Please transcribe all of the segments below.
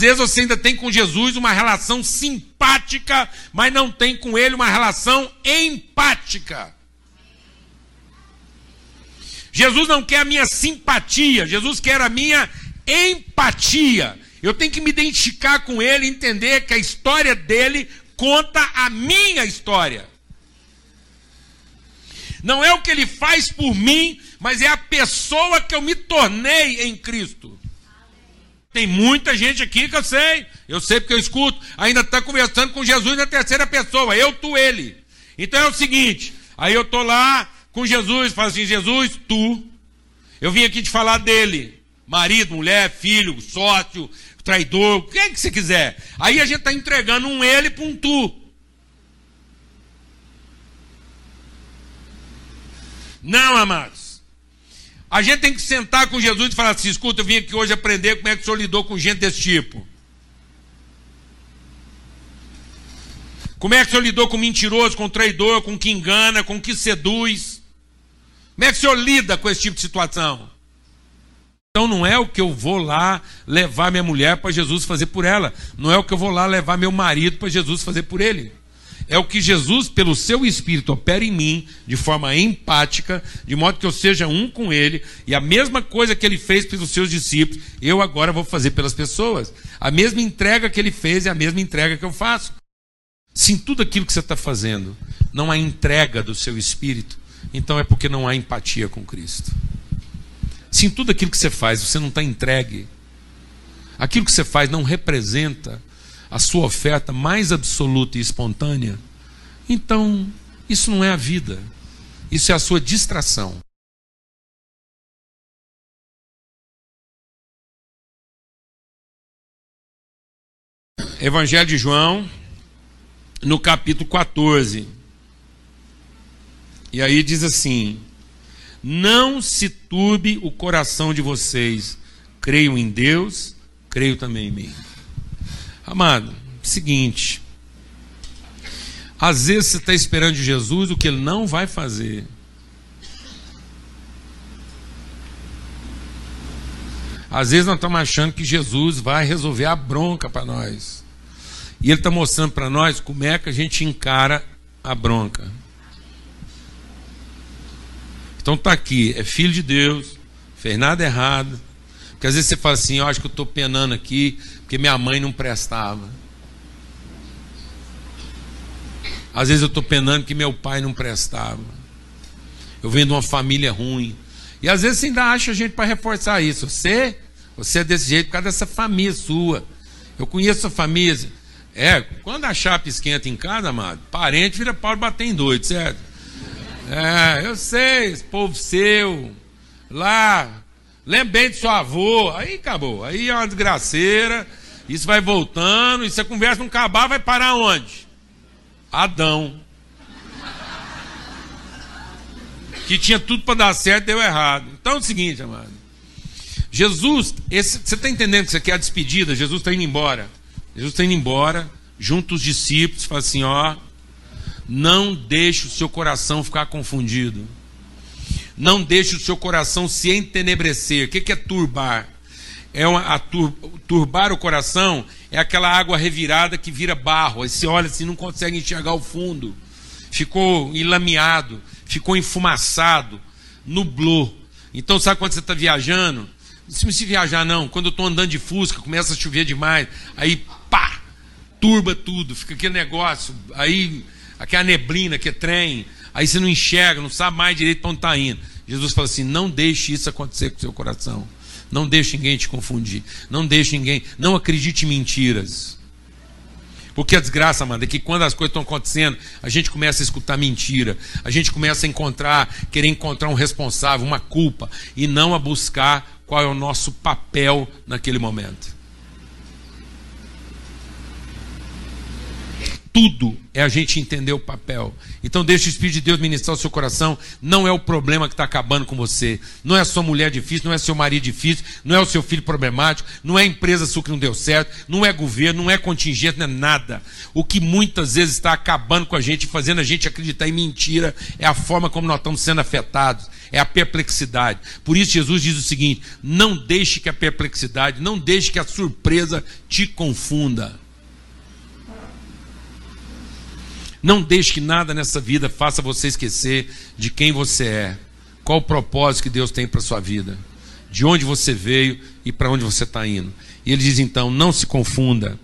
Às vezes você ainda tem com Jesus uma relação simpática, mas não tem com ele uma relação empática. Jesus não quer a minha simpatia, Jesus quer a minha empatia. Eu tenho que me identificar com ele, entender que a história dele conta a minha história. Não é o que ele faz por mim, mas é a pessoa que eu me tornei em Cristo. Tem muita gente aqui que eu sei, eu sei porque eu escuto, ainda está conversando com Jesus na terceira pessoa, eu, tu, ele. Então é o seguinte, aí eu estou lá com Jesus, falo assim, Jesus, tu, eu vim aqui te falar dele, marido, mulher, filho, sócio, traidor, o que é que você quiser. Aí a gente está entregando um ele para um tu. Não, amados. A gente tem que sentar com Jesus e falar assim: escuta, eu vim aqui hoje aprender como é que o senhor lidou com gente desse tipo. Como é que o senhor lidou com mentiroso, com traidor, com que engana, com que seduz? Como é que o senhor lida com esse tipo de situação? Então não é o que eu vou lá levar minha mulher para Jesus fazer por ela. Não é o que eu vou lá levar meu marido para Jesus fazer por ele é o que Jesus, pelo seu Espírito, opera em mim de forma empática, de modo que eu seja um com Ele, e a mesma coisa que Ele fez pelos seus discípulos, eu agora vou fazer pelas pessoas. A mesma entrega que Ele fez é a mesma entrega que eu faço. Se em tudo aquilo que você está fazendo não há entrega do seu Espírito, então é porque não há empatia com Cristo. Se em tudo aquilo que você faz você não está entregue, aquilo que você faz não representa a sua oferta mais absoluta e espontânea, então isso não é a vida, isso é a sua distração. Evangelho de João, no capítulo 14. E aí diz assim: Não se turbe o coração de vocês. Creio em Deus, creio também em mim. Amado, seguinte. Às vezes você está esperando de Jesus o que ele não vai fazer. Às vezes nós estamos achando que Jesus vai resolver a bronca para nós. E ele está mostrando para nós como é que a gente encara a bronca. Então está aqui, é filho de Deus, fez nada errado. Porque às vezes você fala assim, eu acho que eu estou penando aqui, porque minha mãe não prestava. Às vezes eu estou penando que meu pai não prestava. Eu venho de uma família ruim. E às vezes você ainda acha gente para reforçar isso. Você, você é desse jeito por causa dessa família sua. Eu conheço a família. É, quando a chapa esquenta em casa, amado, parente vira pau de bater em doido, certo? É, eu sei, esse povo seu, lá, lembrei de seu avô, aí acabou. Aí é uma desgraceira. Isso vai voltando, e se a conversa não acabar, vai parar onde? Adão. Que tinha tudo para dar certo, deu errado. Então é o seguinte, amado. Jesus, esse, você está entendendo que isso aqui é a despedida? Jesus está indo embora. Jesus está indo embora, junto os discípulos, fala assim: ó, não deixe o seu coração ficar confundido. Não deixe o seu coração se entenebrecer. O que é turbar? é uma, tur, turbar o coração é aquela água revirada que vira barro. Aí você olha assim, não consegue enxergar o fundo. Ficou enlameado, ficou enfumaçado, nublou. Então, sabe quando você está viajando? Não se viajar, não. Quando eu estou andando de fusca, começa a chover demais. Aí, pá, turba tudo. Fica aquele negócio. Aí, aquela neblina que é trem. Aí você não enxerga, não sabe mais direito para onde está indo. Jesus fala assim: não deixe isso acontecer com o seu coração. Não deixe ninguém te confundir. Não deixe ninguém. Não acredite em mentiras. Porque a desgraça, mano, é que quando as coisas estão acontecendo, a gente começa a escutar mentira. A gente começa a encontrar, querer encontrar um responsável, uma culpa. E não a buscar qual é o nosso papel naquele momento. Tudo é a gente entender o papel. Então deixe o Espírito de Deus ministrar o seu coração. Não é o problema que está acabando com você. Não é a sua mulher difícil, não é seu marido difícil, não é o seu filho problemático, não é a empresa sua que não deu certo, não é governo, não é contingente, não é nada. O que muitas vezes está acabando com a gente, fazendo a gente acreditar em mentira, é a forma como nós estamos sendo afetados. É a perplexidade. Por isso Jesus diz o seguinte: não deixe que a perplexidade, não deixe que a surpresa te confunda. Não deixe que nada nessa vida faça você esquecer de quem você é, qual o propósito que Deus tem para a sua vida, de onde você veio e para onde você está indo. E ele diz então: não se confunda.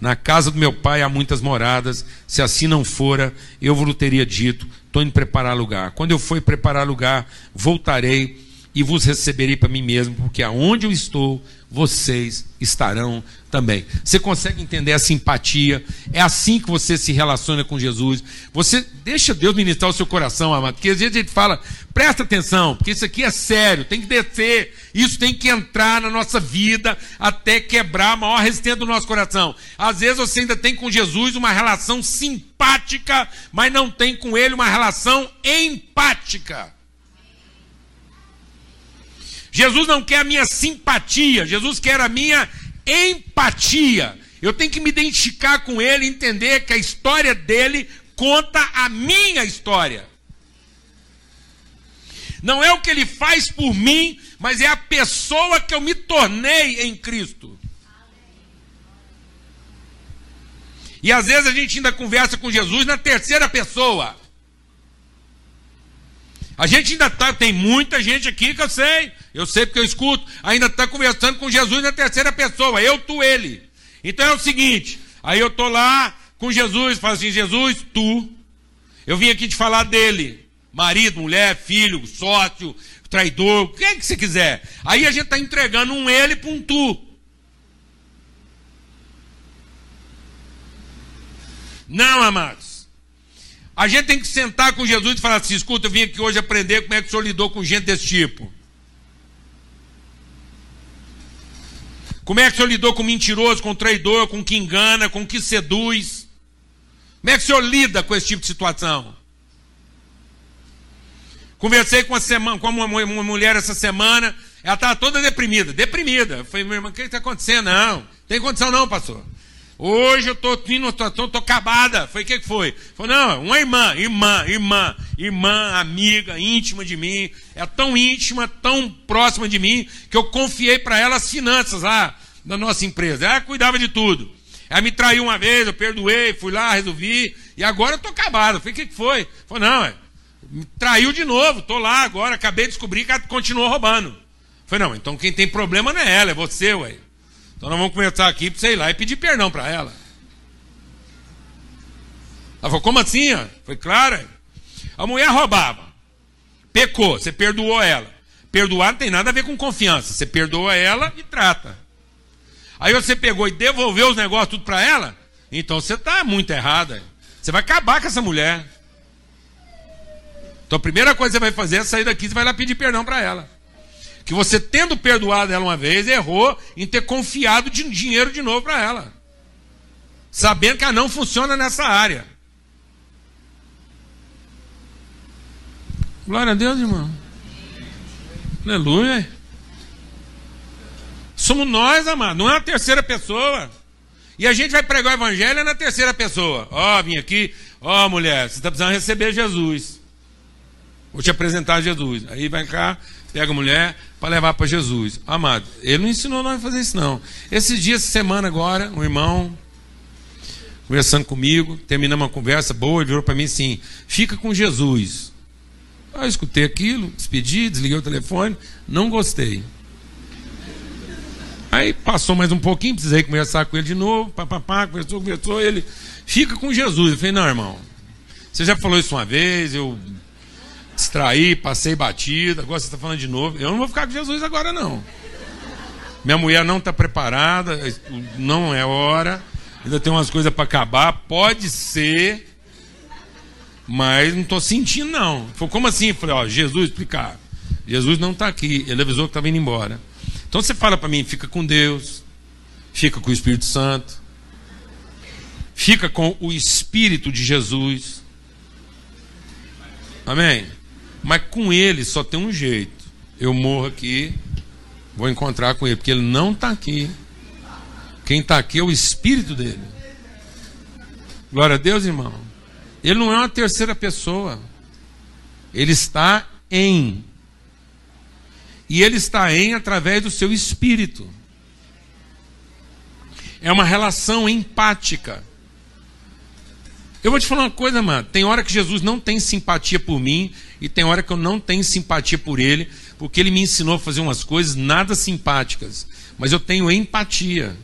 Na casa do meu pai há muitas moradas, se assim não fora, eu vos teria dito: estou indo preparar lugar. Quando eu for preparar lugar, voltarei e vos receberei para mim mesmo, porque aonde eu estou, vocês estarão também. Você consegue entender a simpatia? É assim que você se relaciona com Jesus. Você deixa Deus ministrar o seu coração, amado. Porque às vezes a gente fala, presta atenção, porque isso aqui é sério, tem que descer, isso tem que entrar na nossa vida até quebrar a maior resistência do nosso coração. Às vezes você ainda tem com Jesus uma relação simpática, mas não tem com ele uma relação empática. Jesus não quer a minha simpatia, Jesus quer a minha empatia. Eu tenho que me identificar com ele, entender que a história dele conta a minha história. Não é o que ele faz por mim, mas é a pessoa que eu me tornei em Cristo. E às vezes a gente ainda conversa com Jesus na terceira pessoa. A gente ainda está, tem muita gente aqui que eu sei, eu sei porque eu escuto, ainda está conversando com Jesus na terceira pessoa, eu, tu, ele. Então é o seguinte, aí eu estou lá com Jesus, falo assim, Jesus, tu, eu vim aqui te falar dele, marido, mulher, filho, sócio, traidor, o que é que você quiser. Aí a gente está entregando um ele para um tu. Não, amados. A gente tem que sentar com Jesus e falar assim: escuta, eu vim aqui hoje aprender como é que o senhor lidou com gente desse tipo. Como é que o senhor lidou com mentiroso, com traidor, com que engana, com que seduz? Como é que o senhor lida com esse tipo de situação? Conversei com uma, semana, com uma, uma mulher essa semana, ela estava toda deprimida, deprimida. Eu falei, meu irmão, o que está acontecendo? Não, tem condição não, pastor. Hoje eu estou indo numa situação, estou acabada. Foi o que, que foi? Não, uma irmã, irmã, irmã, irmã, amiga, íntima de mim. É tão íntima, tão próxima de mim, que eu confiei para ela as finanças lá da nossa empresa. Ela cuidava de tudo. Ela me traiu uma vez, eu perdoei, fui lá, resolvi. E agora eu estou acabada. Foi o que, que foi? Não, é, me traiu de novo, estou lá agora, acabei de descobrir que ela continuou roubando. Falei, não, então quem tem problema não é ela, é você, ué. Então nós vamos começar aqui para sei lá e pedir perdão para ela. Ela falou, como assim? Foi claro. A mulher roubava. Pecou, você perdoou ela. Perdoar não tem nada a ver com confiança. Você perdoa ela e trata. Aí você pegou e devolveu os negócios tudo para ela, então você está muito errada. Você vai acabar com essa mulher. Então a primeira coisa que você vai fazer é sair daqui e vai lá pedir perdão para ela que você, tendo perdoado ela uma vez, errou em ter confiado de dinheiro de novo para ela. Sabendo que ela não funciona nessa área. Glória a Deus, irmão. Aleluia. Somos nós, amado, não é a terceira pessoa. E a gente vai pregar o evangelho na terceira pessoa. Ó, oh, vim aqui, ó, oh, mulher, você está precisando receber Jesus. Vou te apresentar Jesus. Aí vai cá, pega a mulher para levar para Jesus. Amado, ele não ensinou nós a fazer isso, não. Esses dias, semana agora, um irmão conversando comigo, terminamos uma conversa boa, ele virou para mim assim: fica com Jesus. Aí eu escutei aquilo, despedi, desliguei o telefone, não gostei. Aí passou mais um pouquinho, precisei conversar com ele de novo, papapá, conversou, conversou, ele fica com Jesus. Eu falei, não, irmão, você já falou isso uma vez, eu distraí, passei batida, agora você está falando de novo. Eu não vou ficar com Jesus agora, não. Minha mulher não está preparada, não é hora, ainda tem umas coisas para acabar. Pode ser, mas não estou sentindo, não. Falei, como assim? Falei, ó, Jesus explicar. Jesus não está aqui, ele avisou que estava indo embora. Então você fala para mim, fica com Deus, fica com o Espírito Santo, fica com o Espírito de Jesus. Amém? Mas com ele só tem um jeito. Eu morro aqui, vou encontrar com ele, porque ele não está aqui. Quem está aqui é o Espírito dele. Glória a Deus, irmão. Ele não é uma terceira pessoa. Ele está em. E ele está em através do seu espírito. É uma relação empática. Eu vou te falar uma coisa, mano. Tem hora que Jesus não tem simpatia por mim e tem hora que eu não tenho simpatia por ele, porque ele me ensinou a fazer umas coisas nada simpáticas. Mas eu tenho empatia.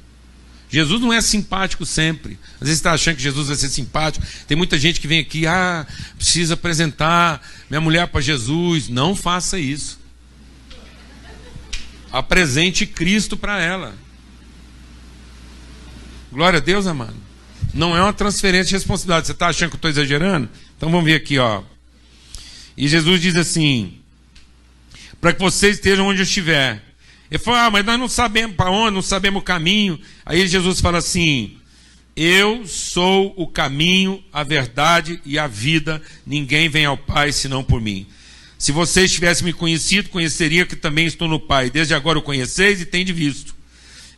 Jesus não é simpático sempre. Às vezes está achando que Jesus vai ser simpático. Tem muita gente que vem aqui, ah, precisa apresentar minha mulher para Jesus. Não faça isso. Apresente Cristo para ela. Glória a Deus, amado. Não é uma transferência de responsabilidade. Você está achando que eu estou exagerando? Então vamos ver aqui, ó. E Jesus diz assim: para que vocês estejam onde eu estiver. Ele falou: Ah, mas nós não sabemos para onde, não sabemos o caminho. Aí Jesus fala assim: Eu sou o caminho, a verdade e a vida. Ninguém vem ao Pai senão por mim. Se vocês tivessem me conhecido, conheceria que também estou no Pai. Desde agora o conheceis e tendes visto.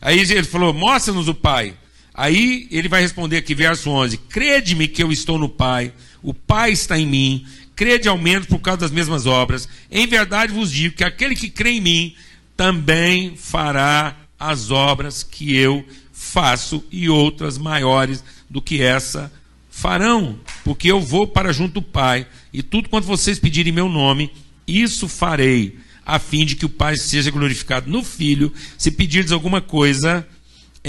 Aí ele falou: Mostra-nos o Pai. Aí ele vai responder aqui, verso 11: Crede-me que eu estou no Pai, o Pai está em mim, crede ao menos por causa das mesmas obras. Em verdade vos digo que aquele que crê em mim também fará as obras que eu faço e outras maiores do que essa farão, porque eu vou para junto do Pai, e tudo quanto vocês pedirem em meu nome, isso farei, a fim de que o Pai seja glorificado no Filho. Se pedirdes alguma coisa,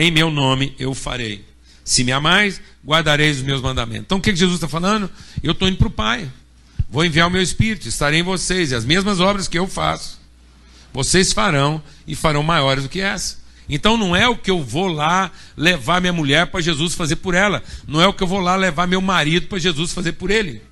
em meu nome eu farei. Se me amais, guardareis os meus mandamentos. Então o que Jesus está falando? Eu estou indo para o Pai. Vou enviar o meu Espírito, estarei em vocês, e as mesmas obras que eu faço, vocês farão e farão maiores do que essa. Então não é o que eu vou lá levar minha mulher para Jesus fazer por ela. Não é o que eu vou lá levar meu marido para Jesus fazer por ele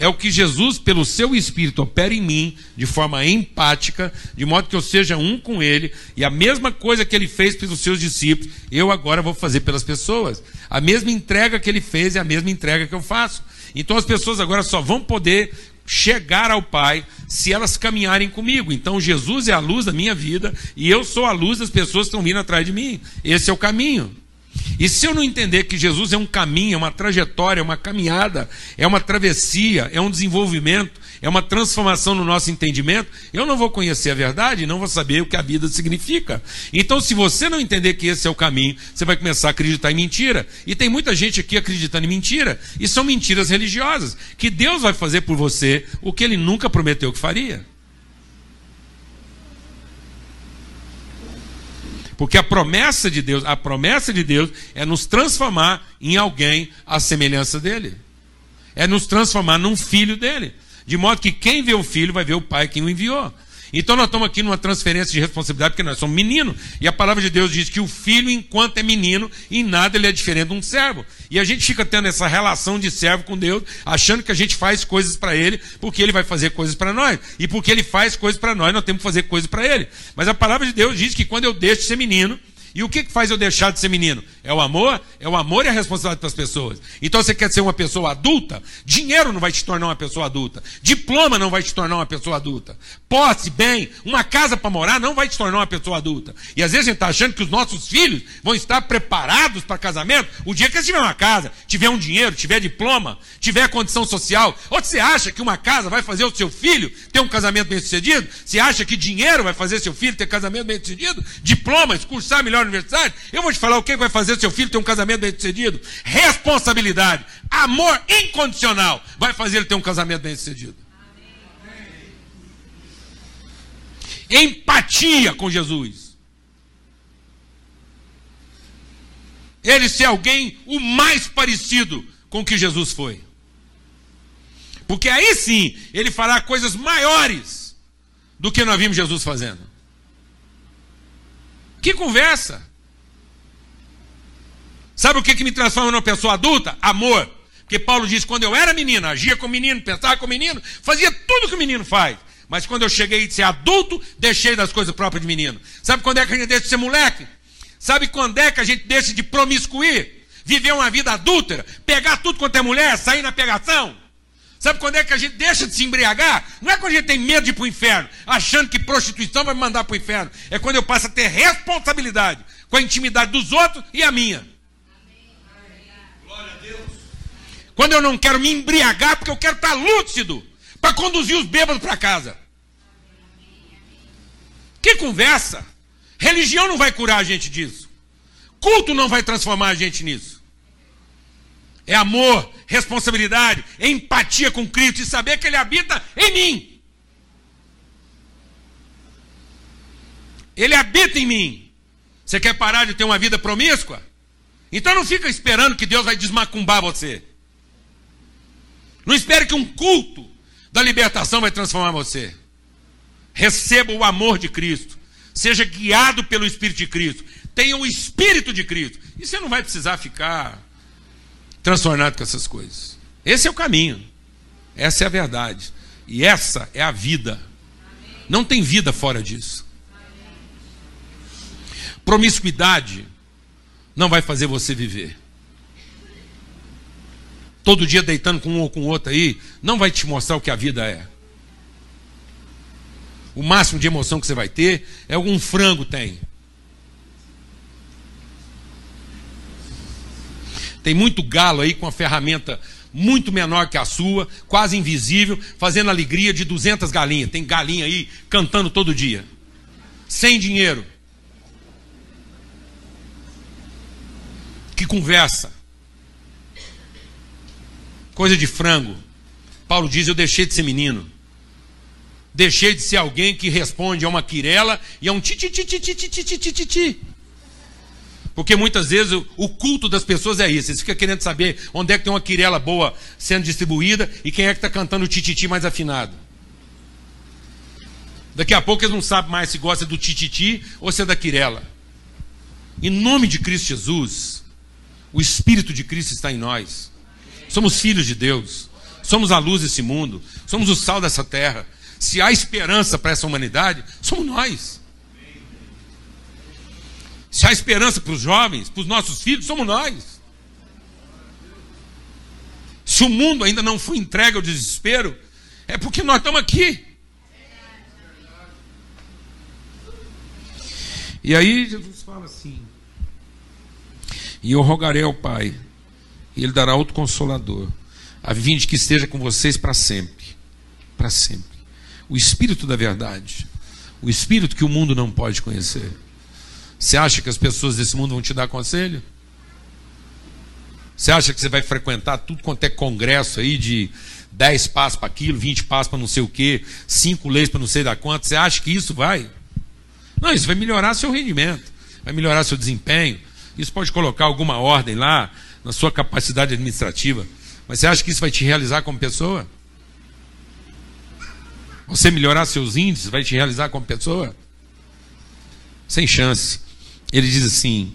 é o que Jesus, pelo seu Espírito, opera em mim de forma empática, de modo que eu seja um com Ele, e a mesma coisa que Ele fez pelos seus discípulos, eu agora vou fazer pelas pessoas. A mesma entrega que Ele fez é a mesma entrega que eu faço. Então as pessoas agora só vão poder chegar ao Pai se elas caminharem comigo. Então Jesus é a luz da minha vida e eu sou a luz das pessoas que estão vindo atrás de mim. Esse é o caminho. E se eu não entender que Jesus é um caminho, é uma trajetória, é uma caminhada, é uma travessia, é um desenvolvimento, é uma transformação no nosso entendimento, eu não vou conhecer a verdade, não vou saber o que a vida significa. Então, se você não entender que esse é o caminho, você vai começar a acreditar em mentira. E tem muita gente aqui acreditando em mentira, e são mentiras religiosas, que Deus vai fazer por você o que ele nunca prometeu que faria. Porque a promessa de Deus, a promessa de Deus é nos transformar em alguém à semelhança dele. É nos transformar num filho dele. De modo que quem vê o filho vai ver o pai que o enviou. Então nós estamos aqui numa transferência de responsabilidade, porque nós somos meninos. E a palavra de Deus diz que o filho, enquanto é menino, em nada ele é diferente de um servo. E a gente fica tendo essa relação de servo com Deus, achando que a gente faz coisas para ele, porque ele vai fazer coisas para nós. E porque ele faz coisas para nós, nós temos que fazer coisas para ele. Mas a palavra de Deus diz que quando eu deixo de ser menino, e o que faz eu deixar de ser menino? É o amor? É o amor e a responsabilidade para as pessoas. Então você quer ser uma pessoa adulta? Dinheiro não vai te tornar uma pessoa adulta. Diploma não vai te tornar uma pessoa adulta. Posse, bem, uma casa para morar não vai te tornar uma pessoa adulta. E às vezes a gente está achando que os nossos filhos vão estar preparados para casamento o dia que eles tiverem uma casa, tiver um dinheiro, tiver diploma, tiver condição social. Ou você acha que uma casa vai fazer o seu filho ter um casamento bem sucedido? Você acha que dinheiro vai fazer seu filho ter casamento bem sucedido? Diploma, cursar melhor universidade? Eu vou te falar o que vai fazer seu filho ter um casamento bem sucedido. Responsabilidade, amor incondicional vai fazer ele ter um casamento bem sucedido. Empatia com Jesus. Ele ser alguém o mais parecido com o que Jesus foi. Porque aí sim ele fará coisas maiores do que nós vimos Jesus fazendo. Que conversa! Sabe o que, que me transforma numa pessoa adulta? Amor. Porque Paulo diz: quando eu era menino, agia com menino, pensava com menino, fazia tudo que o menino faz. Mas quando eu cheguei a ser adulto, deixei das coisas próprias de menino. Sabe quando é que a gente deixa de ser moleque? Sabe quando é que a gente deixa de promiscuir? viver uma vida adúltera, pegar tudo quanto é mulher, sair na pegação. Sabe quando é que a gente deixa de se embriagar? Não é quando a gente tem medo de ir para o inferno, achando que prostituição vai me mandar para o inferno. É quando eu passo a ter responsabilidade com a intimidade dos outros e a minha. Quando eu não quero me embriagar, porque eu quero estar lúcido para conduzir os bêbados para casa. Que conversa! Religião não vai curar a gente disso. Culto não vai transformar a gente nisso. É amor, responsabilidade, empatia com Cristo e saber que Ele habita em mim. Ele habita em mim. Você quer parar de ter uma vida promíscua? Então não fica esperando que Deus vai desmacumbar você. Não espere que um culto da libertação vai transformar você. Receba o amor de Cristo. Seja guiado pelo Espírito de Cristo. Tenha o Espírito de Cristo. E você não vai precisar ficar transtornado com essas coisas. Esse é o caminho. Essa é a verdade. E essa é a vida. Não tem vida fora disso. Promiscuidade não vai fazer você viver. Todo dia deitando com um ou com outro aí, não vai te mostrar o que a vida é. O máximo de emoção que você vai ter é algum frango tem. Tem muito galo aí com a ferramenta muito menor que a sua, quase invisível, fazendo alegria de 200 galinhas. Tem galinha aí cantando todo dia. Sem dinheiro. Que conversa. Coisa de frango. Paulo diz: Eu deixei de ser menino. Deixei de ser alguém que responde a uma quirela e a um ti ti ti ti ti ti ti ti ti ti. Porque muitas vezes o culto das pessoas é isso. Eles ficam querendo saber onde é que tem uma quirela boa sendo distribuída e quem é que está cantando o tititi mais afinado. Daqui a pouco eles não sabem mais se gosta do tititi ou se é da quirela. Em nome de Cristo Jesus, o Espírito de Cristo está em nós. Somos filhos de Deus. Somos a luz desse mundo. Somos o sal dessa terra. Se há esperança para essa humanidade, somos nós. Se há esperança para os jovens, para os nossos filhos, somos nós. Se o mundo ainda não foi entregue ao desespero, é porque nós estamos aqui. E aí Jesus fala assim: E eu rogarei ao Pai, e Ele dará outro consolador, a fim de que esteja com vocês para sempre. Para sempre. O Espírito da verdade. O Espírito que o mundo não pode conhecer. Você acha que as pessoas desse mundo vão te dar conselho? Você acha que você vai frequentar tudo quanto é congresso aí de 10 passos para aquilo, 20 passos para não sei o quê, 5 leis para não sei da quanto? Você acha que isso vai? Não, isso vai melhorar seu rendimento, vai melhorar seu desempenho. Isso pode colocar alguma ordem lá na sua capacidade administrativa. Mas você acha que isso vai te realizar como pessoa? Você melhorar seus índices vai te realizar como pessoa? Sem chance. Ele diz assim: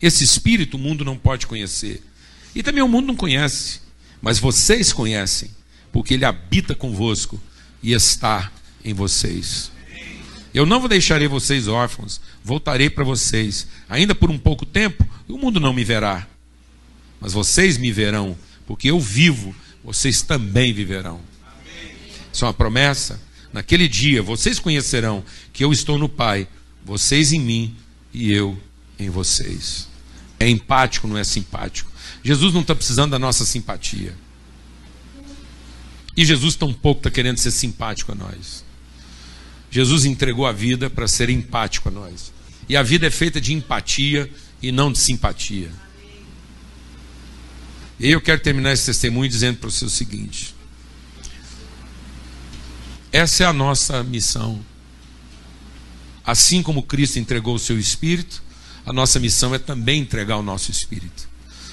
esse espírito o mundo não pode conhecer. E também o mundo não conhece. Mas vocês conhecem, porque ele habita convosco e está em vocês. Eu não vou deixarei vocês órfãos, voltarei para vocês, ainda por um pouco tempo, o mundo não me verá. Mas vocês me verão, porque eu vivo, vocês também viverão. Isso é uma promessa. Naquele dia vocês conhecerão que eu estou no Pai, vocês em mim e eu em vocês. É empático, não é simpático. Jesus não está precisando da nossa simpatia. E Jesus tampouco está querendo ser simpático a nós. Jesus entregou a vida para ser empático a nós. E a vida é feita de empatia e não de simpatia. E eu quero terminar esse testemunho dizendo para você o seguinte: essa é a nossa missão Assim como Cristo entregou o seu espírito, a nossa missão é também entregar o nosso espírito.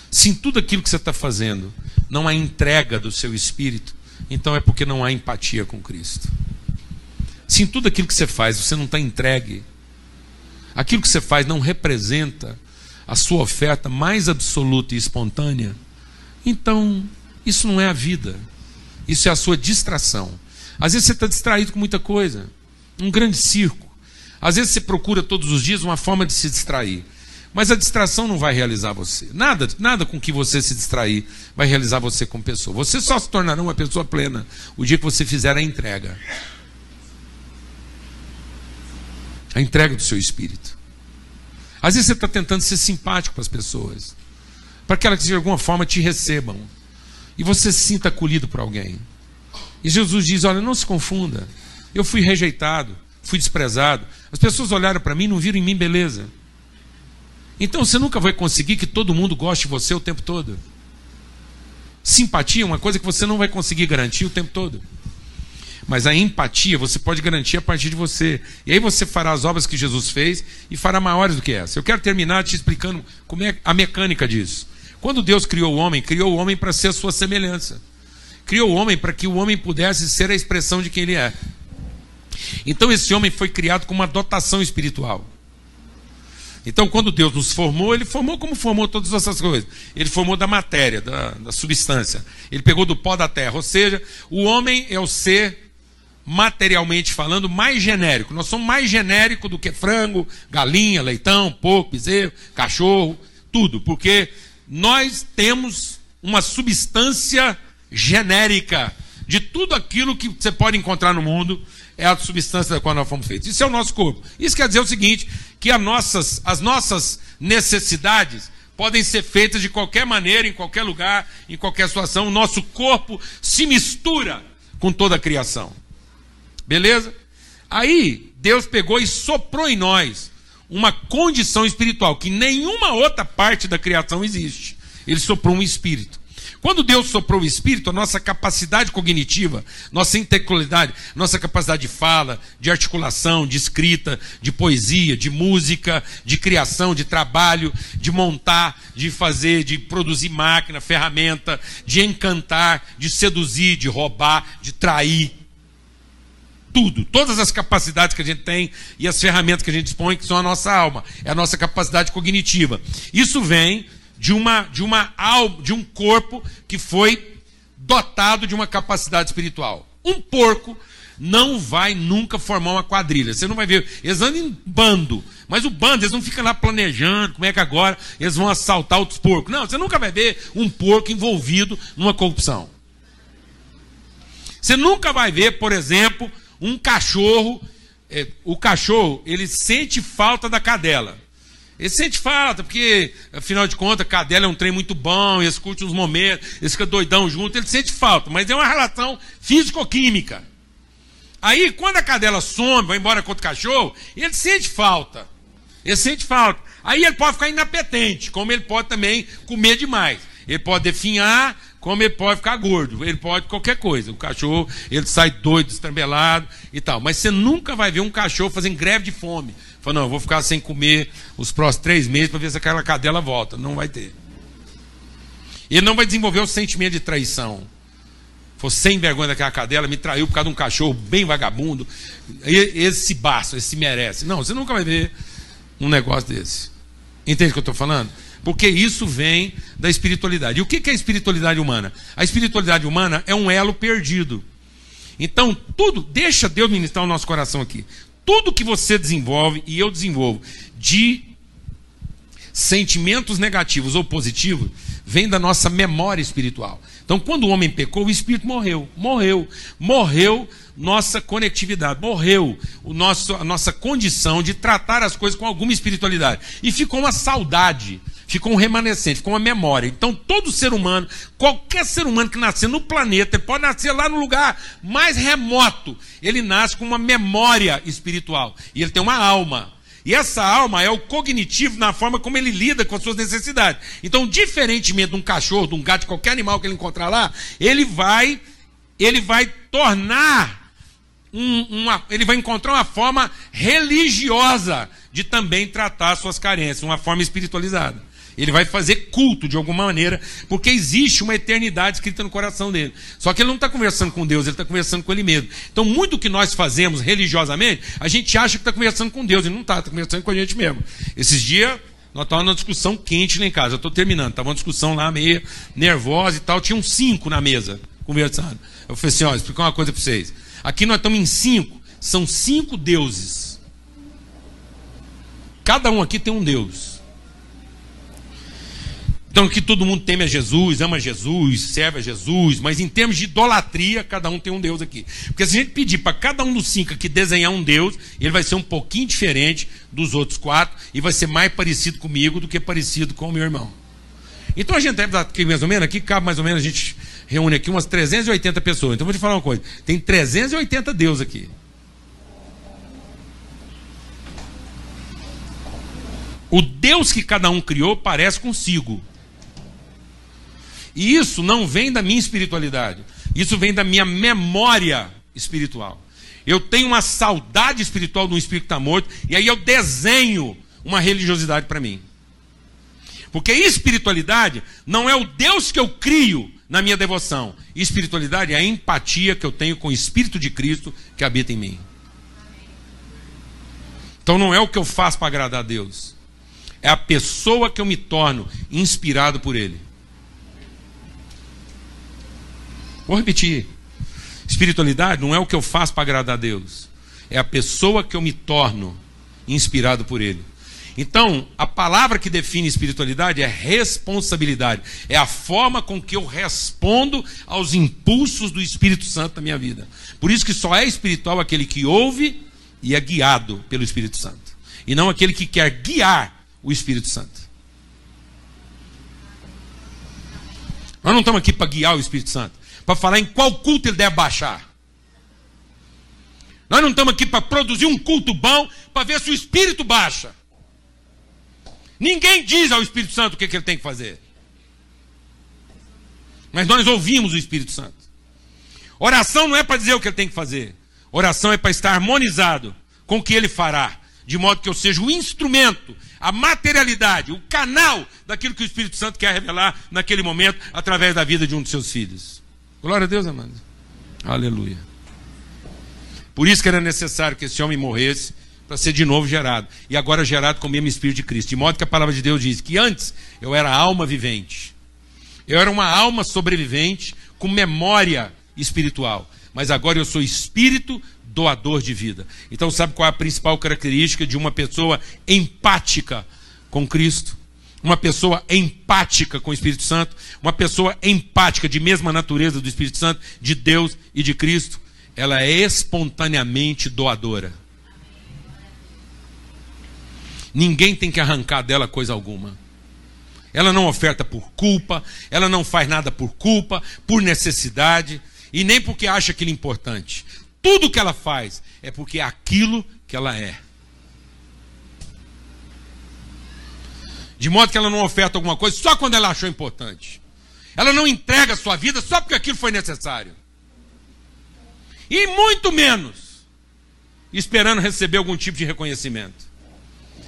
Se em tudo aquilo que você está fazendo não há entrega do seu espírito, então é porque não há empatia com Cristo. Se em tudo aquilo que você faz você não está entregue, aquilo que você faz não representa a sua oferta mais absoluta e espontânea, então isso não é a vida, isso é a sua distração. Às vezes você está distraído com muita coisa, um grande circo. Às vezes você procura todos os dias uma forma de se distrair. Mas a distração não vai realizar você. Nada, nada com que você se distrair vai realizar você como pessoa. Você só se tornará uma pessoa plena o dia que você fizer a entrega. A entrega do seu espírito. Às vezes você está tentando ser simpático para as pessoas, para que elas de alguma forma te recebam e você se sinta acolhido por alguém. E Jesus diz: Olha, não se confunda. Eu fui rejeitado, fui desprezado. As pessoas olharam para mim e não viram em mim beleza. Então você nunca vai conseguir que todo mundo goste de você o tempo todo. Simpatia é uma coisa que você não vai conseguir garantir o tempo todo. Mas a empatia você pode garantir a partir de você. E aí você fará as obras que Jesus fez e fará maiores do que essa. Eu quero terminar te explicando como é a mecânica disso. Quando Deus criou o homem, criou o homem para ser a sua semelhança. Criou o homem para que o homem pudesse ser a expressão de quem ele é. Então esse homem foi criado com uma dotação espiritual. Então, quando Deus nos formou, Ele formou como formou todas essas coisas. Ele formou da matéria, da, da substância. Ele pegou do pó da terra. Ou seja, o homem é o ser, materialmente falando, mais genérico. Nós somos mais genéricos do que frango, galinha, leitão, porco, bezerro, cachorro, tudo. Porque nós temos uma substância genérica de tudo aquilo que você pode encontrar no mundo é a substância da qual nós fomos feitos. Isso é o nosso corpo. Isso quer dizer o seguinte: que as nossas, as nossas necessidades podem ser feitas de qualquer maneira, em qualquer lugar, em qualquer situação. O nosso corpo se mistura com toda a criação. Beleza? Aí, Deus pegou e soprou em nós uma condição espiritual que nenhuma outra parte da criação existe. Ele soprou um espírito. Quando Deus soprou o Espírito, a nossa capacidade cognitiva, nossa intelectualidade, nossa capacidade de fala, de articulação, de escrita, de poesia, de música, de criação, de trabalho, de montar, de fazer, de produzir máquina, ferramenta, de encantar, de seduzir, de roubar, de trair. Tudo, todas as capacidades que a gente tem e as ferramentas que a gente dispõe, que são a nossa alma, é a nossa capacidade cognitiva. Isso vem de uma de uma de um corpo que foi dotado de uma capacidade espiritual. Um porco não vai nunca formar uma quadrilha. Você não vai ver, eles andam em bando, mas o bando, eles não ficam lá planejando como é que agora eles vão assaltar outros porcos. Não, você nunca vai ver um porco envolvido numa corrupção. Você nunca vai ver, por exemplo, um cachorro, é, o cachorro, ele sente falta da cadela. Ele sente falta, porque, afinal de contas, cadela é um trem muito bom, eles curtem uns momentos, eles ficam doidão junto, ele sente falta, mas é uma relação físico-química. Aí, quando a cadela some, vai embora com outro cachorro, ele sente falta. Ele sente falta. Aí ele pode ficar inapetente, como ele pode também comer demais. Ele pode definhar, como ele pode ficar gordo. Ele pode qualquer coisa. O cachorro, ele sai doido, estrambelado e tal. Mas você nunca vai ver um cachorro fazendo greve de fome. Falou, não, eu vou ficar sem comer os próximos três meses para ver se aquela cadela volta. Não vai ter. Ele não vai desenvolver o sentimento de traição. Foi sem vergonha daquela cadela, me traiu por causa de um cachorro bem vagabundo. Esse basta, esse merece. Não, você nunca vai ver um negócio desse. Entende o que eu estou falando? Porque isso vem da espiritualidade. E o que é a espiritualidade humana? A espiritualidade humana é um elo perdido. Então, tudo, deixa Deus ministrar o nosso coração aqui tudo que você desenvolve e eu desenvolvo de sentimentos negativos ou positivos vem da nossa memória espiritual. Então, quando o homem pecou, o espírito morreu, morreu, morreu nossa conectividade, morreu o nosso, a nossa condição de tratar as coisas com alguma espiritualidade. E ficou uma saudade ficou um remanescente, ficou uma memória. Então, todo ser humano, qualquer ser humano que nascer no planeta, ele pode nascer lá no lugar mais remoto, ele nasce com uma memória espiritual. E ele tem uma alma. E essa alma é o cognitivo na forma como ele lida com as suas necessidades. Então, diferentemente de um cachorro, de um gato, de qualquer animal que ele encontrar lá, ele vai, ele vai tornar um, uma, ele vai encontrar uma forma religiosa de também tratar suas carências, uma forma espiritualizada. Ele vai fazer culto de alguma maneira, porque existe uma eternidade escrita no coração dele. Só que ele não está conversando com Deus, ele está conversando com ele mesmo. Então, muito que nós fazemos religiosamente, a gente acha que está conversando com Deus, e não está, está conversando com a gente mesmo. Esses dias, nós estávamos numa discussão quente lá em casa, eu estou terminando, estava uma discussão lá meio nervosa e tal, tinham cinco na mesa conversando. Eu falei assim: ó, explicar uma coisa para vocês. Aqui nós estamos em cinco, são cinco deuses. Cada um aqui tem um Deus. Então que todo mundo teme a Jesus, ama Jesus, serve a Jesus, mas em termos de idolatria, cada um tem um Deus aqui. Porque se a gente pedir para cada um dos cinco aqui desenhar um Deus, ele vai ser um pouquinho diferente dos outros quatro e vai ser mais parecido comigo do que parecido com o meu irmão. Então a gente deve estar aqui mais ou menos, aqui cabe mais ou menos, a gente reúne aqui umas 380 pessoas. Então vou te falar uma coisa: tem 380 Deus aqui. O Deus que cada um criou parece consigo. E isso não vem da minha espiritualidade. Isso vem da minha memória espiritual. Eu tenho uma saudade espiritual do espírito que está morto, e aí eu desenho uma religiosidade para mim. Porque espiritualidade não é o Deus que eu crio na minha devoção. Espiritualidade é a empatia que eu tenho com o Espírito de Cristo que habita em mim. Então não é o que eu faço para agradar a Deus é a pessoa que eu me torno inspirado por Ele. Vou repetir. Espiritualidade não é o que eu faço para agradar a Deus, é a pessoa que eu me torno inspirado por Ele. Então, a palavra que define espiritualidade é responsabilidade. É a forma com que eu respondo aos impulsos do Espírito Santo na minha vida. Por isso que só é espiritual aquele que ouve e é guiado pelo Espírito Santo. E não aquele que quer guiar o Espírito Santo. Nós não estamos aqui para guiar o Espírito Santo, para falar em qual culto ele deve baixar. Nós não estamos aqui para produzir um culto bom, para ver se o Espírito baixa. Ninguém diz ao Espírito Santo o que, que ele tem que fazer. Mas nós ouvimos o Espírito Santo. Oração não é para dizer o que ele tem que fazer. Oração é para estar harmonizado com o que ele fará de modo que eu seja o instrumento, a materialidade, o canal daquilo que o Espírito Santo quer revelar naquele momento através da vida de um de seus filhos. Glória a Deus, amado. Aleluia. Por isso que era necessário que esse homem morresse para ser de novo gerado. E agora gerado com o mesmo Espírito de Cristo. De modo que a palavra de Deus diz que antes eu era alma vivente. Eu era uma alma sobrevivente com memória espiritual. Mas agora eu sou espírito doador de vida. Então, sabe qual é a principal característica de uma pessoa empática com Cristo? Uma pessoa empática com o Espírito Santo, uma pessoa empática de mesma natureza do Espírito Santo, de Deus e de Cristo, ela é espontaneamente doadora. Ninguém tem que arrancar dela coisa alguma. Ela não oferta por culpa, ela não faz nada por culpa, por necessidade e nem porque acha aquilo importante tudo que ela faz é porque é aquilo que ela é. De modo que ela não oferta alguma coisa só quando ela achou importante. Ela não entrega a sua vida só porque aquilo foi necessário. E muito menos esperando receber algum tipo de reconhecimento.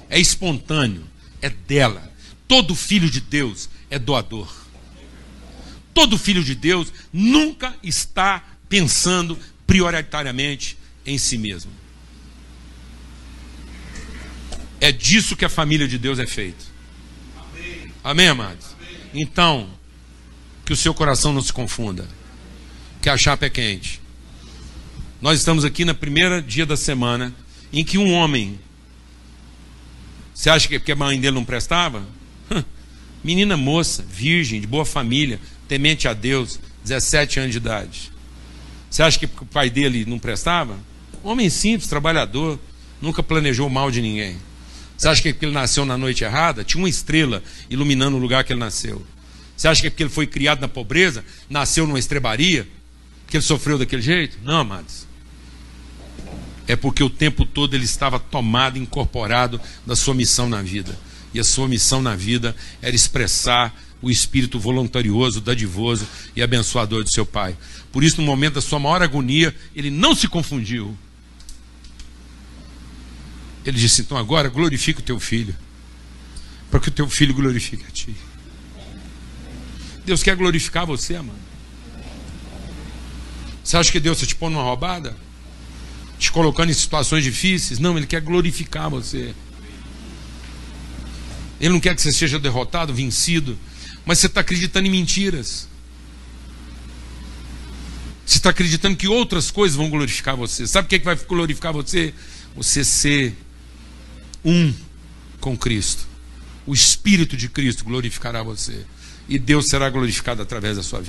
É espontâneo, é dela. Todo filho de Deus é doador. Todo filho de Deus nunca está pensando prioritariamente em si mesmo. É disso que a família de Deus é feita. Amém, amados? Então, que o seu coração não se confunda. Que a chapa é quente. Nós estamos aqui na primeira dia da semana em que um homem. Você acha que porque a mãe dele não prestava? Menina moça, virgem, de boa família, temente a Deus, 17 anos de idade. Você acha que o pai dele não prestava? Homem simples, trabalhador, nunca planejou mal de ninguém. Você acha que ele nasceu na noite errada? Tinha uma estrela iluminando o lugar que ele nasceu. Você acha que porque ele foi criado na pobreza, nasceu numa estrebaria, que ele sofreu daquele jeito? Não, amados. É porque o tempo todo ele estava tomado, incorporado da sua missão na vida. E a sua missão na vida era expressar o espírito voluntarioso, dadivoso e abençoador de seu pai. Por isso, no momento da sua maior agonia, ele não se confundiu. Ele disse: Então agora glorifica o teu filho, para que o teu filho glorifique a ti. Deus quer glorificar você, amado. Você acha que Deus está te pondo numa roubada? Te colocando em situações difíceis? Não, Ele quer glorificar você. Ele não quer que você seja derrotado, vencido, mas você está acreditando em mentiras. Você está acreditando que outras coisas vão glorificar você. Sabe o que, é que vai glorificar você? Você ser um com Cristo. O Espírito de Cristo glorificará você. e Deus será glorificado através da sua vida.